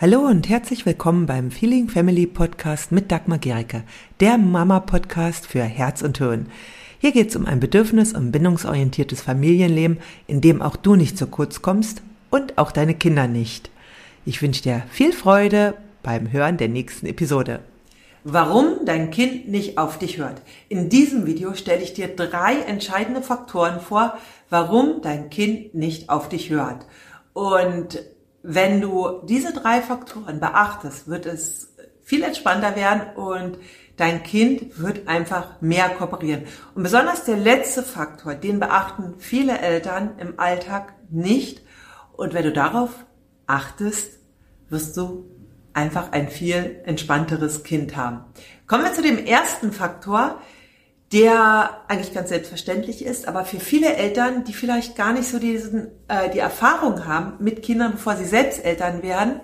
Hallo und herzlich willkommen beim Feeling Family Podcast mit Dagmar Gericke, der Mama-Podcast für Herz und Hirn. Hier geht es um ein bedürfnis- und bindungsorientiertes Familienleben, in dem auch du nicht zu kurz kommst und auch deine Kinder nicht. Ich wünsche dir viel Freude beim Hören der nächsten Episode. Warum dein Kind nicht auf dich hört. In diesem Video stelle ich dir drei entscheidende Faktoren vor, warum dein Kind nicht auf dich hört. Und wenn du diese drei Faktoren beachtest, wird es viel entspannter werden und dein Kind wird einfach mehr kooperieren. Und besonders der letzte Faktor, den beachten viele Eltern im Alltag nicht. Und wenn du darauf achtest, wirst du einfach ein viel entspannteres Kind haben. Kommen wir zu dem ersten Faktor, der eigentlich ganz selbstverständlich ist, aber für viele Eltern, die vielleicht gar nicht so diesen, äh, die Erfahrung haben mit Kindern, bevor sie selbst Eltern werden,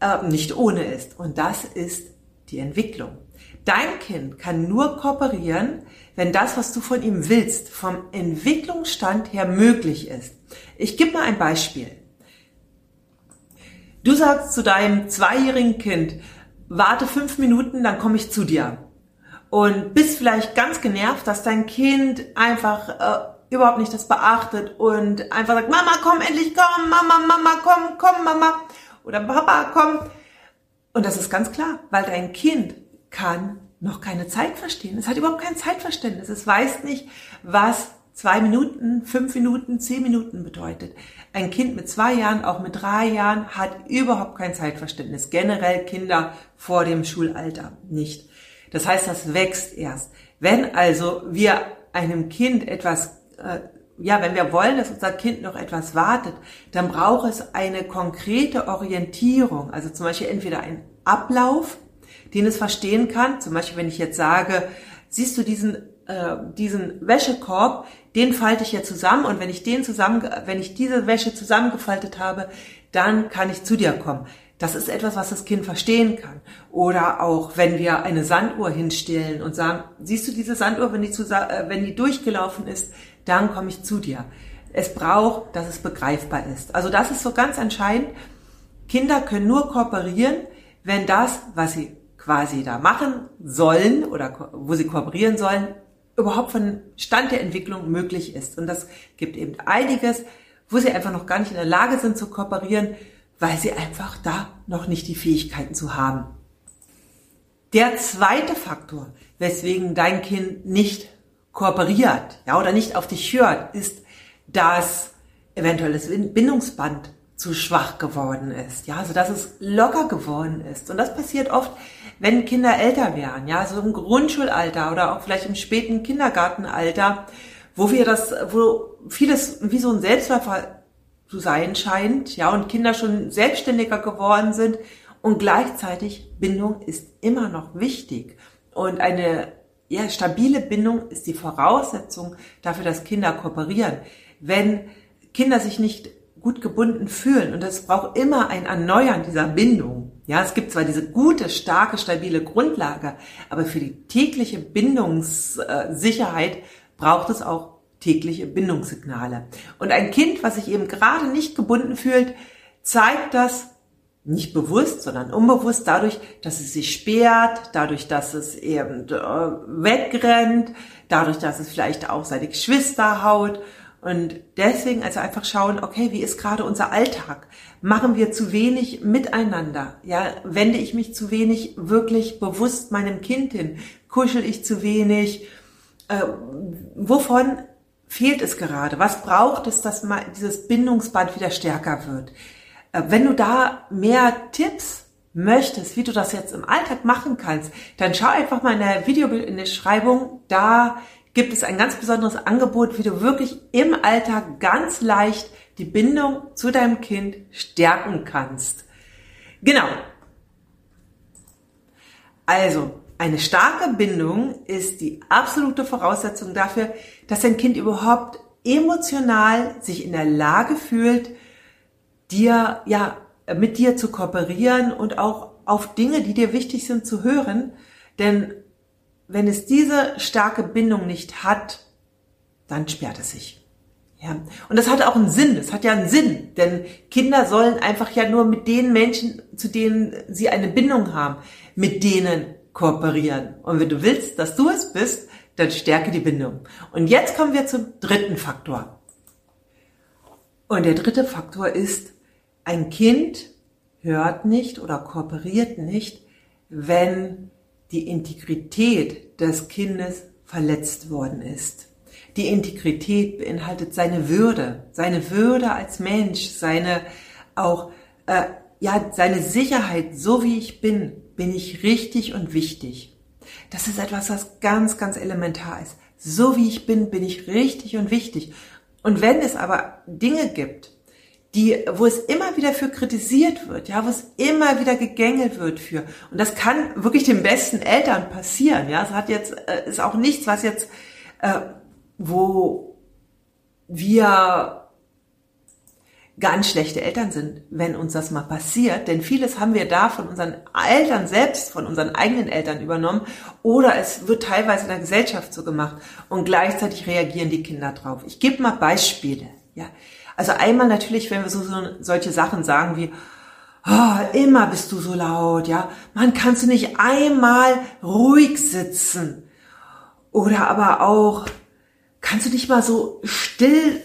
äh, nicht ohne ist. Und das ist die Entwicklung. Dein Kind kann nur kooperieren, wenn das, was du von ihm willst, vom Entwicklungsstand her möglich ist. Ich gebe mal ein Beispiel. Du sagst zu deinem zweijährigen Kind, warte fünf Minuten, dann komme ich zu dir und bist vielleicht ganz genervt, dass dein Kind einfach äh, überhaupt nicht das beachtet und einfach sagt, Mama, komm endlich, komm, Mama, Mama, komm, komm, Mama oder Papa, komm. Und das ist ganz klar, weil dein Kind kann noch keine Zeit verstehen. Es hat überhaupt kein Zeitverständnis. Es weiß nicht, was zwei Minuten, fünf Minuten, zehn Minuten bedeutet. Ein Kind mit zwei Jahren, auch mit drei Jahren, hat überhaupt kein Zeitverständnis. Generell Kinder vor dem Schulalter nicht. Das heißt, das wächst erst. Wenn also wir einem Kind etwas, äh, ja, wenn wir wollen, dass unser Kind noch etwas wartet, dann braucht es eine konkrete Orientierung. Also zum Beispiel entweder ein Ablauf, den es verstehen kann. Zum Beispiel, wenn ich jetzt sage, siehst du diesen äh, diesen Wäschekorb, den falte ich ja zusammen und wenn ich den zusammen, wenn ich diese Wäsche zusammengefaltet habe, dann kann ich zu dir kommen. Das ist etwas, was das Kind verstehen kann. Oder auch, wenn wir eine Sanduhr hinstellen und sagen, siehst du diese Sanduhr, wenn die, zu, äh, wenn die durchgelaufen ist, dann komme ich zu dir. Es braucht, dass es begreifbar ist. Also das ist so ganz entscheidend. Kinder können nur kooperieren, wenn das, was sie quasi da machen sollen oder wo sie kooperieren sollen, überhaupt von Stand der Entwicklung möglich ist. Und das gibt eben einiges, wo sie einfach noch gar nicht in der Lage sind zu kooperieren, weil sie einfach da noch nicht die Fähigkeiten zu haben. Der zweite Faktor, weswegen dein Kind nicht kooperiert, ja, oder nicht auf dich hört, ist, dass eventuell das Bindungsband zu schwach geworden ist, ja, also dass es locker geworden ist. Und das passiert oft, wenn Kinder älter werden, ja, so im Grundschulalter oder auch vielleicht im späten Kindergartenalter, wo wir das, wo vieles wie so ein Selbstläufer zu sein scheint, ja, und Kinder schon selbstständiger geworden sind und gleichzeitig Bindung ist immer noch wichtig und eine ja, stabile Bindung ist die Voraussetzung dafür, dass Kinder kooperieren. Wenn Kinder sich nicht gut gebunden fühlen und es braucht immer ein Erneuern dieser Bindung. Ja, es gibt zwar diese gute, starke, stabile Grundlage, aber für die tägliche Bindungssicherheit braucht es auch tägliche Bindungssignale. Und ein Kind, was sich eben gerade nicht gebunden fühlt, zeigt das nicht bewusst, sondern unbewusst dadurch, dass es sich sperrt, dadurch, dass es eben äh, wegrennt, dadurch, dass es vielleicht auch seine Geschwister haut. Und deswegen also einfach schauen, okay, wie ist gerade unser Alltag? Machen wir zu wenig miteinander? Ja, wende ich mich zu wenig wirklich bewusst meinem Kind hin? Kuschel ich zu wenig? Äh, wovon fehlt es gerade? Was braucht es, dass mal dieses Bindungsband wieder stärker wird? Äh, wenn du da mehr Tipps möchtest, wie du das jetzt im Alltag machen kannst, dann schau einfach mal in der Video in der Schreibung. Da gibt es ein ganz besonderes Angebot, wie du wirklich im Alltag ganz leicht die Bindung zu deinem Kind stärken kannst. Genau. Also, eine starke Bindung ist die absolute Voraussetzung dafür, dass ein Kind überhaupt emotional sich in der Lage fühlt, dir, ja, mit dir zu kooperieren und auch auf Dinge, die dir wichtig sind, zu hören. Denn wenn es diese starke Bindung nicht hat, dann sperrt es sich. Ja, und das hat auch einen Sinn, das hat ja einen Sinn, denn Kinder sollen einfach ja nur mit den Menschen, zu denen sie eine Bindung haben, mit denen kooperieren. Und wenn du willst, dass du es bist, dann stärke die Bindung. Und jetzt kommen wir zum dritten Faktor. Und der dritte Faktor ist, ein Kind hört nicht oder kooperiert nicht, wenn die Integrität des Kindes verletzt worden ist. Die Integrität beinhaltet seine Würde, seine Würde als Mensch, seine auch äh, ja seine Sicherheit, so wie ich bin, bin ich richtig und wichtig. Das ist etwas, was ganz, ganz elementar ist. So wie ich bin, bin ich richtig und wichtig. Und wenn es aber Dinge gibt, die, wo es immer wieder für kritisiert wird, ja, wo es immer wieder gegängelt wird für, und das kann wirklich den besten Eltern passieren, ja, es hat jetzt, äh, ist auch nichts, was jetzt, äh, wo wir ganz schlechte Eltern sind, wenn uns das mal passiert, denn vieles haben wir da von unseren Eltern selbst, von unseren eigenen Eltern übernommen. Oder es wird teilweise in der Gesellschaft so gemacht. Und gleichzeitig reagieren die Kinder drauf. Ich gebe mal Beispiele, ja. Also einmal natürlich, wenn wir so, so solche Sachen sagen wie, oh, immer bist du so laut, ja, man kannst du nicht einmal ruhig sitzen. Oder aber auch, kannst du nicht mal so still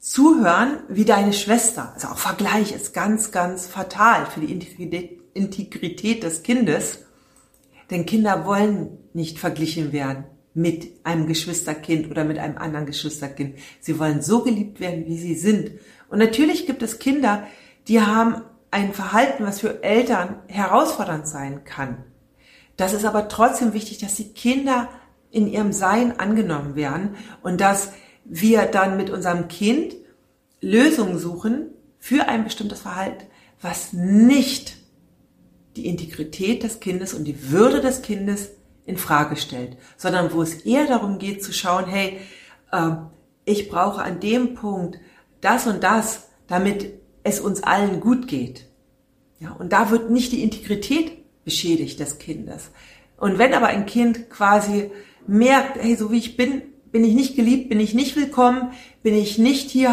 zuhören wie deine Schwester. Also auch Vergleich ist ganz, ganz fatal für die Integrität des Kindes. Denn Kinder wollen nicht verglichen werden mit einem Geschwisterkind oder mit einem anderen Geschwisterkind. Sie wollen so geliebt werden, wie sie sind. Und natürlich gibt es Kinder, die haben ein Verhalten, was für Eltern herausfordernd sein kann. Das ist aber trotzdem wichtig, dass die Kinder in ihrem Sein angenommen werden und dass wir dann mit unserem Kind Lösungen suchen für ein bestimmtes Verhalten, was nicht die Integrität des Kindes und die Würde des Kindes in Frage stellt, sondern wo es eher darum geht zu schauen, hey, äh, ich brauche an dem Punkt das und das, damit es uns allen gut geht. Ja, und da wird nicht die Integrität beschädigt des Kindes. Und wenn aber ein Kind quasi merkt, hey, so wie ich bin, bin ich nicht geliebt, bin ich nicht willkommen, bin ich nicht hier,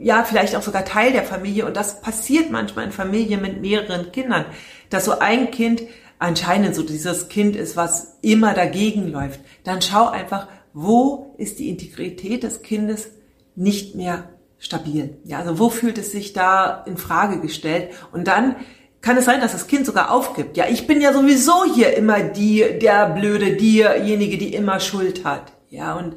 äh, ja, vielleicht auch sogar Teil der Familie. Und das passiert manchmal in Familien mit mehreren Kindern, dass so ein Kind anscheinend so dieses Kind ist, was immer dagegen läuft. Dann schau einfach, wo ist die Integrität des Kindes nicht mehr stabil? Ja, also wo fühlt es sich da in Frage gestellt? Und dann kann es sein, dass das Kind sogar aufgibt. Ja, ich bin ja sowieso hier immer die, der Blöde, diejenige, die immer Schuld hat. Ja, und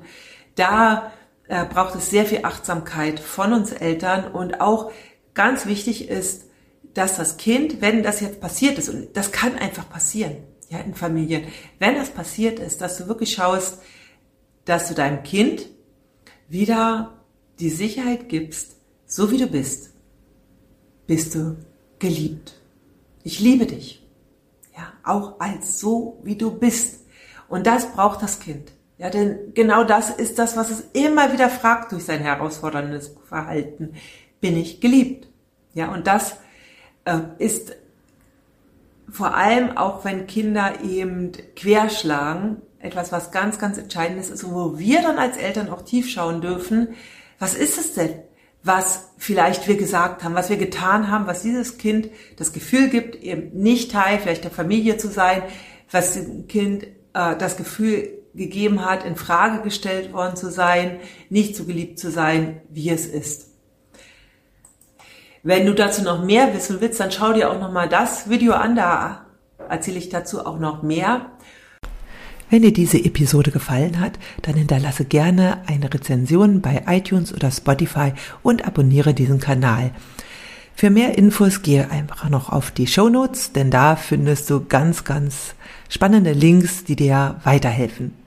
da äh, braucht es sehr viel Achtsamkeit von uns Eltern und auch ganz wichtig ist, dass das Kind, wenn das jetzt passiert ist, und das kann einfach passieren, ja, in Familien, wenn das passiert ist, dass du wirklich schaust, dass du deinem Kind wieder die Sicherheit gibst, so wie du bist, bist du geliebt. Ich liebe dich. Ja, auch als so wie du bist. Und das braucht das Kind. Ja, denn genau das ist das, was es immer wieder fragt durch sein herausforderndes Verhalten. Bin ich geliebt? Ja, und das äh, ist vor allem auch, wenn Kinder eben querschlagen, etwas, was ganz, ganz entscheidendes ist und wo wir dann als Eltern auch tief schauen dürfen, was ist es denn, was vielleicht wir gesagt haben, was wir getan haben, was dieses Kind das Gefühl gibt, eben nicht Teil vielleicht der Familie zu sein, was dem Kind äh, das Gefühl gegeben hat, in Frage gestellt worden zu sein, nicht so geliebt zu sein, wie es ist. Wenn du dazu noch mehr wissen willst, dann schau dir auch noch mal das Video an, da erzähle ich dazu auch noch mehr. Wenn dir diese Episode gefallen hat, dann hinterlasse gerne eine Rezension bei iTunes oder Spotify und abonniere diesen Kanal. Für mehr Infos gehe einfach noch auf die Show Notes, denn da findest du ganz, ganz spannende Links, die dir weiterhelfen.